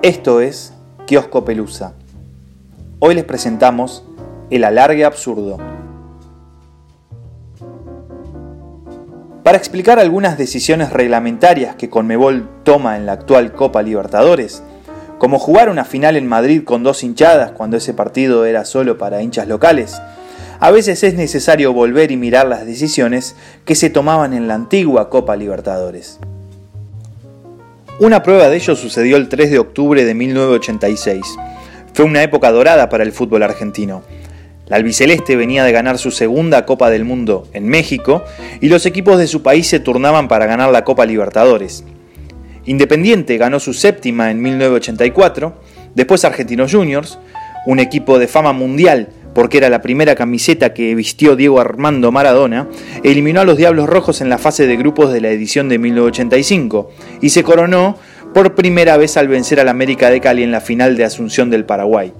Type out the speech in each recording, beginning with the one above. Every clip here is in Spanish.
Esto es Kiosco Pelusa. Hoy les presentamos El alargue absurdo. Para explicar algunas decisiones reglamentarias que Conmebol toma en la actual Copa Libertadores, como jugar una final en Madrid con dos hinchadas cuando ese partido era solo para hinchas locales, a veces es necesario volver y mirar las decisiones que se tomaban en la antigua Copa Libertadores. Una prueba de ello sucedió el 3 de octubre de 1986. Fue una época dorada para el fútbol argentino. La albiceleste venía de ganar su segunda Copa del Mundo en México y los equipos de su país se turnaban para ganar la Copa Libertadores. Independiente ganó su séptima en 1984, después Argentinos Juniors, un equipo de fama mundial porque era la primera camiseta que vistió Diego Armando Maradona, eliminó a los Diablos Rojos en la fase de grupos de la edición de 1985 y se coronó por primera vez al vencer al América de Cali en la final de Asunción del Paraguay.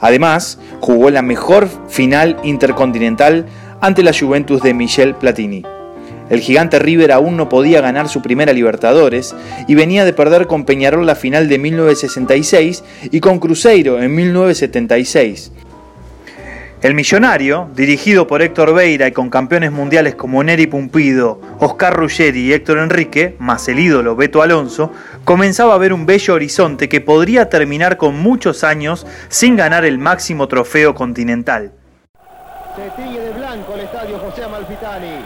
Además, jugó la mejor final intercontinental ante la Juventus de Michel Platini. El gigante River aún no podía ganar su primera Libertadores y venía de perder con Peñarol la final de 1966 y con Cruzeiro en 1976. El Millonario, dirigido por Héctor Beira y con campeones mundiales como Neri Pumpido, Oscar Ruggeri y Héctor Enrique, más el ídolo Beto Alonso, comenzaba a ver un bello horizonte que podría terminar con muchos años sin ganar el máximo trofeo continental. Se tiñe de blanco el estadio José Amalfitani.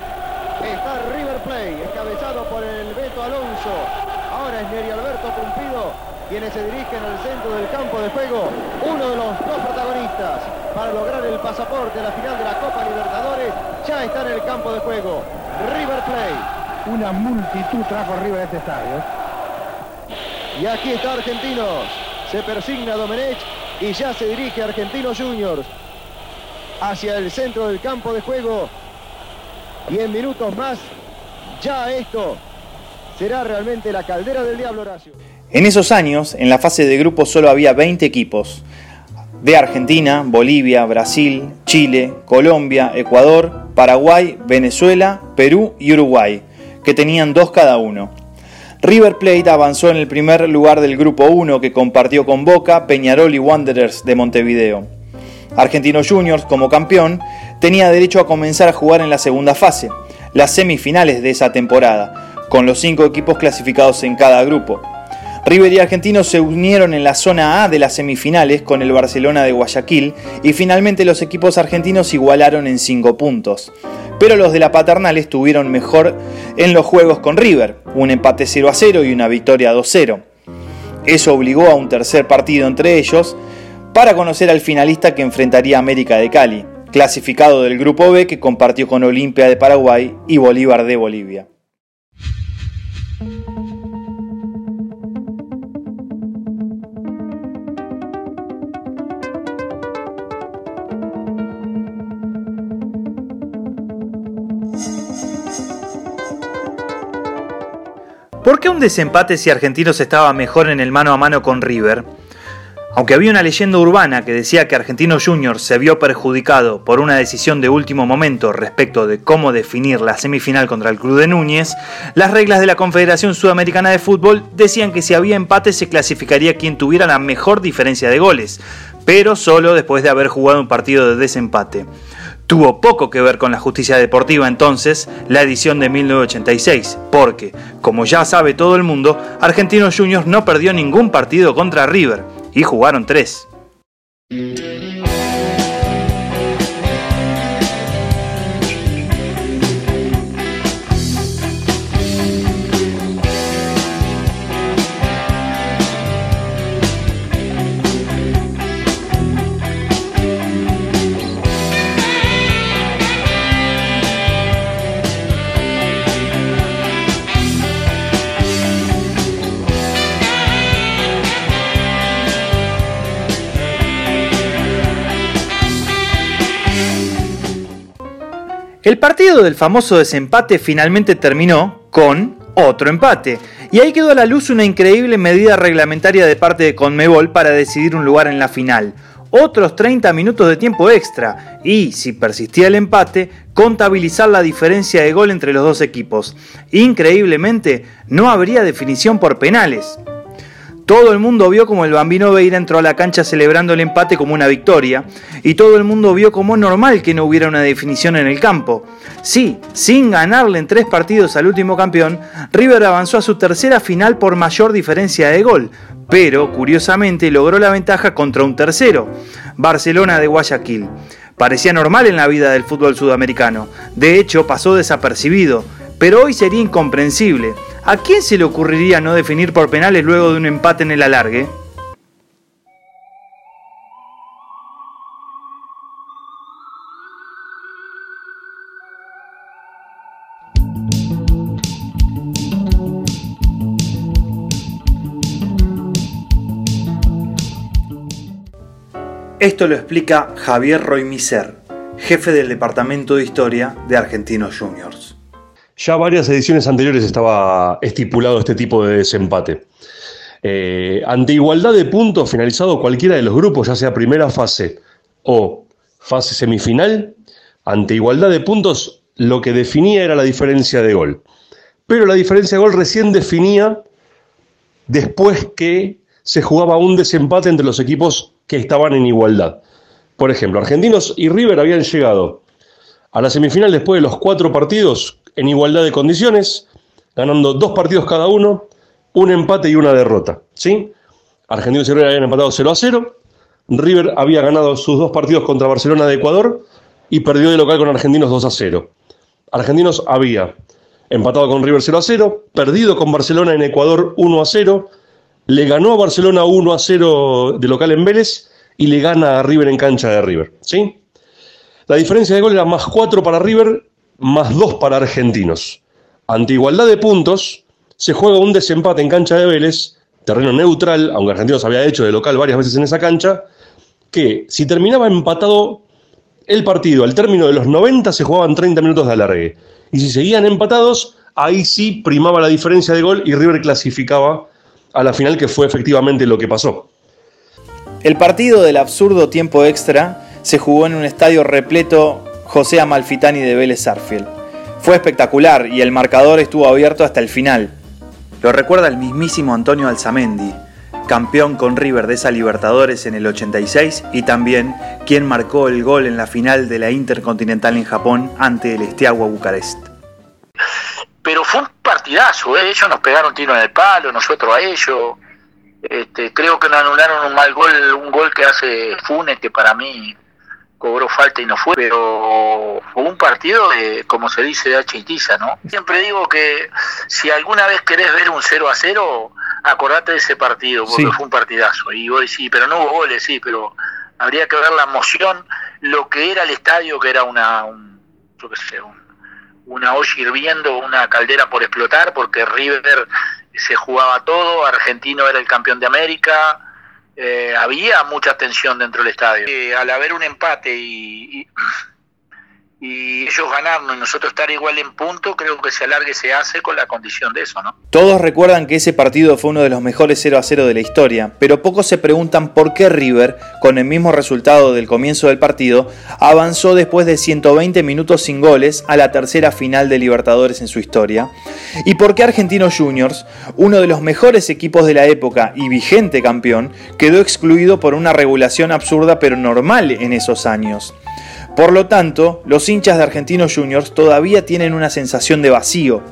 Está River Plate, encabezado por el Beto Alonso. Ahora es Neri Alberto Pumpido quienes se dirigen al centro del campo de juego. Uno de los dos para lograr el pasaporte a la final de la Copa Libertadores ya está en el campo de juego. River Plate. Una multitud trajo River a este estadio. Y aquí está Argentinos. Se persigna Domenech y ya se dirige Argentinos Juniors hacia el centro del campo de juego. Y en minutos más, ya esto será realmente la caldera del diablo Horacio. En esos años, en la fase de grupos solo había 20 equipos, de Argentina, Bolivia, Brasil, Chile, Colombia, Ecuador, Paraguay, Venezuela, Perú y Uruguay, que tenían dos cada uno. River Plate avanzó en el primer lugar del grupo 1 que compartió con Boca, Peñarol y Wanderers de Montevideo. Argentinos Juniors, como campeón, tenía derecho a comenzar a jugar en la segunda fase, las semifinales de esa temporada, con los cinco equipos clasificados en cada grupo. River y Argentinos se unieron en la zona A de las semifinales con el Barcelona de Guayaquil y finalmente los equipos argentinos igualaron en 5 puntos. Pero los de la paternal estuvieron mejor en los juegos con River, un empate 0 a 0 y una victoria 2 0. Eso obligó a un tercer partido entre ellos para conocer al finalista que enfrentaría a América de Cali, clasificado del Grupo B que compartió con Olimpia de Paraguay y Bolívar de Bolivia. ¿Por qué un desempate si Argentinos estaba mejor en el mano a mano con River? Aunque había una leyenda urbana que decía que Argentinos Juniors se vio perjudicado por una decisión de último momento respecto de cómo definir la semifinal contra el Club de Núñez, las reglas de la Confederación Sudamericana de Fútbol decían que si había empate se clasificaría quien tuviera la mejor diferencia de goles, pero solo después de haber jugado un partido de desempate. Tuvo poco que ver con la justicia deportiva entonces la edición de 1986, porque, como ya sabe todo el mundo, Argentinos Juniors no perdió ningún partido contra River, y jugaron tres. Partido del famoso desempate finalmente terminó con otro empate. Y ahí quedó a la luz una increíble medida reglamentaria de parte de Conmebol para decidir un lugar en la final. Otros 30 minutos de tiempo extra y, si persistía el empate, contabilizar la diferencia de gol entre los dos equipos. Increíblemente, no habría definición por penales. Todo el mundo vio como el bambino Veira entró a la cancha celebrando el empate como una victoria, y todo el mundo vio como normal que no hubiera una definición en el campo. Sí, sin ganarle en tres partidos al último campeón, River avanzó a su tercera final por mayor diferencia de gol, pero curiosamente logró la ventaja contra un tercero, Barcelona de Guayaquil. Parecía normal en la vida del fútbol sudamericano, de hecho pasó desapercibido, pero hoy sería incomprensible. ¿A quién se le ocurriría no definir por penales luego de un empate en el alargue? Esto lo explica Javier Roy Miser, jefe del Departamento de Historia de Argentinos Juniors. Ya varias ediciones anteriores estaba estipulado este tipo de desempate. Eh, ante igualdad de puntos finalizado cualquiera de los grupos, ya sea primera fase o fase semifinal, ante igualdad de puntos lo que definía era la diferencia de gol. Pero la diferencia de gol recién definía después que se jugaba un desempate entre los equipos que estaban en igualdad. Por ejemplo, Argentinos y River habían llegado a la semifinal después de los cuatro partidos en igualdad de condiciones, ganando dos partidos cada uno, un empate y una derrota. ¿sí? Argentinos y River habían empatado 0 a 0. River había ganado sus dos partidos contra Barcelona de Ecuador y perdió de local con Argentinos 2 a 0. Argentinos había empatado con River 0 a 0, perdido con Barcelona en Ecuador 1 a 0, le ganó a Barcelona 1 a 0 de local en Vélez y le gana a River en cancha de River. ¿sí? La diferencia de gol era más 4 para River, más 2 para Argentinos. Ante igualdad de puntos, se juega un desempate en cancha de Vélez, terreno neutral, aunque Argentinos había hecho de local varias veces en esa cancha, que si terminaba empatado el partido al término de los 90 se jugaban 30 minutos de alargue. Y si seguían empatados, ahí sí primaba la diferencia de gol y River clasificaba a la final, que fue efectivamente lo que pasó. El partido del absurdo tiempo extra se jugó en un estadio repleto José Amalfitani de Vélez Sarfield. Fue espectacular y el marcador estuvo abierto hasta el final. Lo recuerda el mismísimo Antonio Alzamendi, campeón con River de esa Libertadores en el 86 y también quien marcó el gol en la final de la Intercontinental en Japón ante el Estiagua Bucarest pero fue un partidazo, ¿eh? ellos nos pegaron tiro en el palo, nosotros a ellos. Este, creo que nos anularon un mal gol, un gol que hace Funes, que para mí cobró falta y no fue, pero fue un partido de, como se dice, de H ¿no? Siempre digo que si alguna vez querés ver un 0 a 0, acordate de ese partido, porque fue un partidazo. Y vos decís, pero no hubo goles, sí, pero habría que ver la emoción, lo que era el estadio, que era una, un, yo qué sé, un una olla hirviendo, una caldera por explotar, porque River se jugaba todo, Argentino era el campeón de América, eh, había mucha tensión dentro del estadio. Eh, al haber un empate y, y ellos ganarnos y nosotros estar igual en punto, creo que se alargue se hace con la condición de eso, ¿no? Todos recuerdan que ese partido fue uno de los mejores 0 a 0 de la historia, pero pocos se preguntan por qué River, con el mismo resultado del comienzo del partido, avanzó después de 120 minutos sin goles a la tercera final de Libertadores en su historia, y por qué Argentinos Juniors, uno de los mejores equipos de la época y vigente campeón, quedó excluido por una regulación absurda pero normal en esos años. Por lo tanto, los hinchas de Argentinos Juniors todavía tienen una sensación de vacío.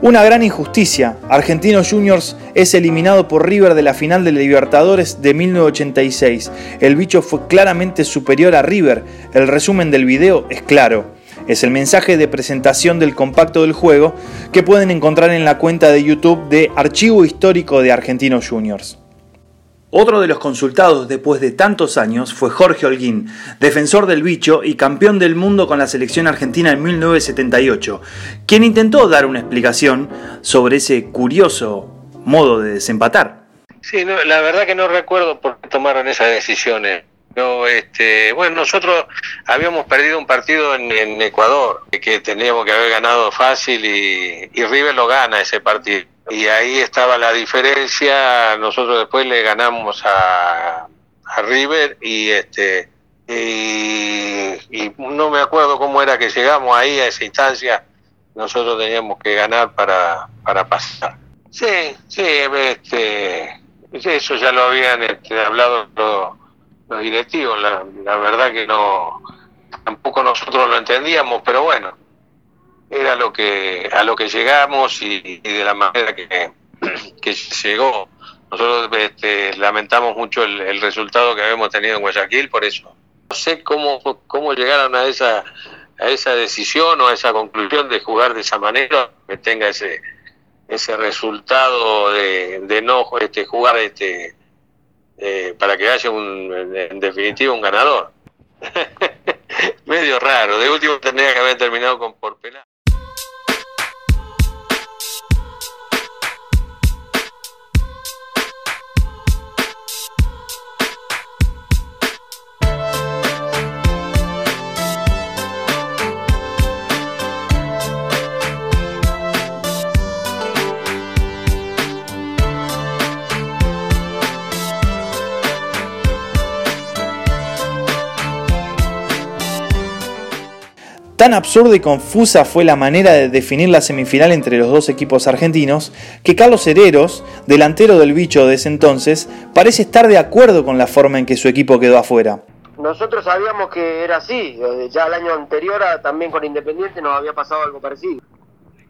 Una gran injusticia. Argentinos Juniors es eliminado por River de la final de Libertadores de 1986. El bicho fue claramente superior a River. El resumen del video es claro. Es el mensaje de presentación del compacto del juego que pueden encontrar en la cuenta de YouTube de Archivo Histórico de Argentinos Juniors. Otro de los consultados después de tantos años fue Jorge Holguín, defensor del bicho y campeón del mundo con la selección argentina en 1978, quien intentó dar una explicación sobre ese curioso modo de desempatar. Sí, la verdad que no recuerdo por qué tomaron esas decisiones. No, este, bueno, nosotros habíamos perdido un partido en, Ecuador, que teníamos que haber ganado fácil y, y River lo gana ese partido y ahí estaba la diferencia. Nosotros después le ganamos a, a River y este y, no me acuerdo cómo era que llegamos ahí a esa instancia. Nosotros teníamos que ganar para, para pasar. Sí, sí, este, eso ya lo habían este, hablado los, directivos, la, verdad que no, tampoco nosotros lo entendíamos, pero bueno, era lo que a lo que llegamos y, de la manera que, que llegó. Nosotros este, lamentamos mucho el, resultado que habíamos tenido en Guayaquil, por eso. No sé cómo, cómo llegaron a esa, a esa decisión o a esa conclusión de jugar de esa manera, que tenga ese, ese resultado de, de no este, jugar este, eh, para que haya un, en definitiva un ganador. Medio raro, de último tendría que haber terminado con por Tan absurda y confusa fue la manera de definir la semifinal entre los dos equipos argentinos que Carlos Hereros, delantero del bicho de ese entonces, parece estar de acuerdo con la forma en que su equipo quedó afuera. Nosotros sabíamos que era así, ya el año anterior también con Independiente nos había pasado algo parecido,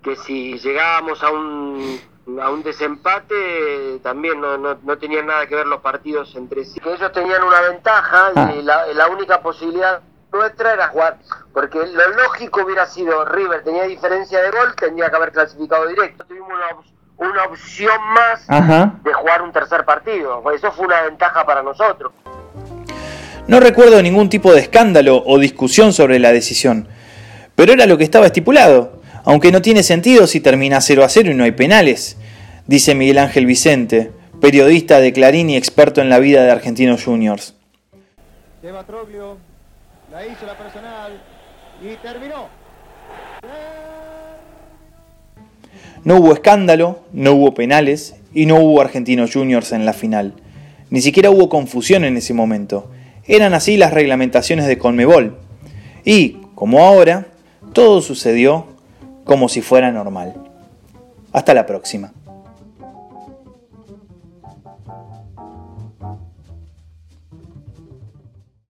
que si llegábamos a un, a un desempate también no, no, tenían nada que ver los partidos entre sí, que ellos tenían una ventaja y ah. la única posibilidad nuestra era jugar, porque lo lógico hubiera sido River tenía diferencia de gol, tendría que haber clasificado directo. Tuvimos una, opción más de jugar un tercer partido, eso fue una ventaja para nosotros. No recuerdo ningún tipo de escándalo o discusión sobre la decisión, pero era lo que estaba estipulado, aunque no tiene sentido si termina 0 a 0 y no hay penales, dice Miguel Ángel Vicente, periodista de Clarín y experto en la vida de Argentinos Juniors la hizo la personal y terminó. No hubo escándalo, no hubo penales y no hubo Argentinos Juniors en la final. Ni siquiera hubo confusión en ese momento. Eran así las reglamentaciones de Conmebol. Y, como ahora, todo sucedió como si fuera normal. Hasta la próxima.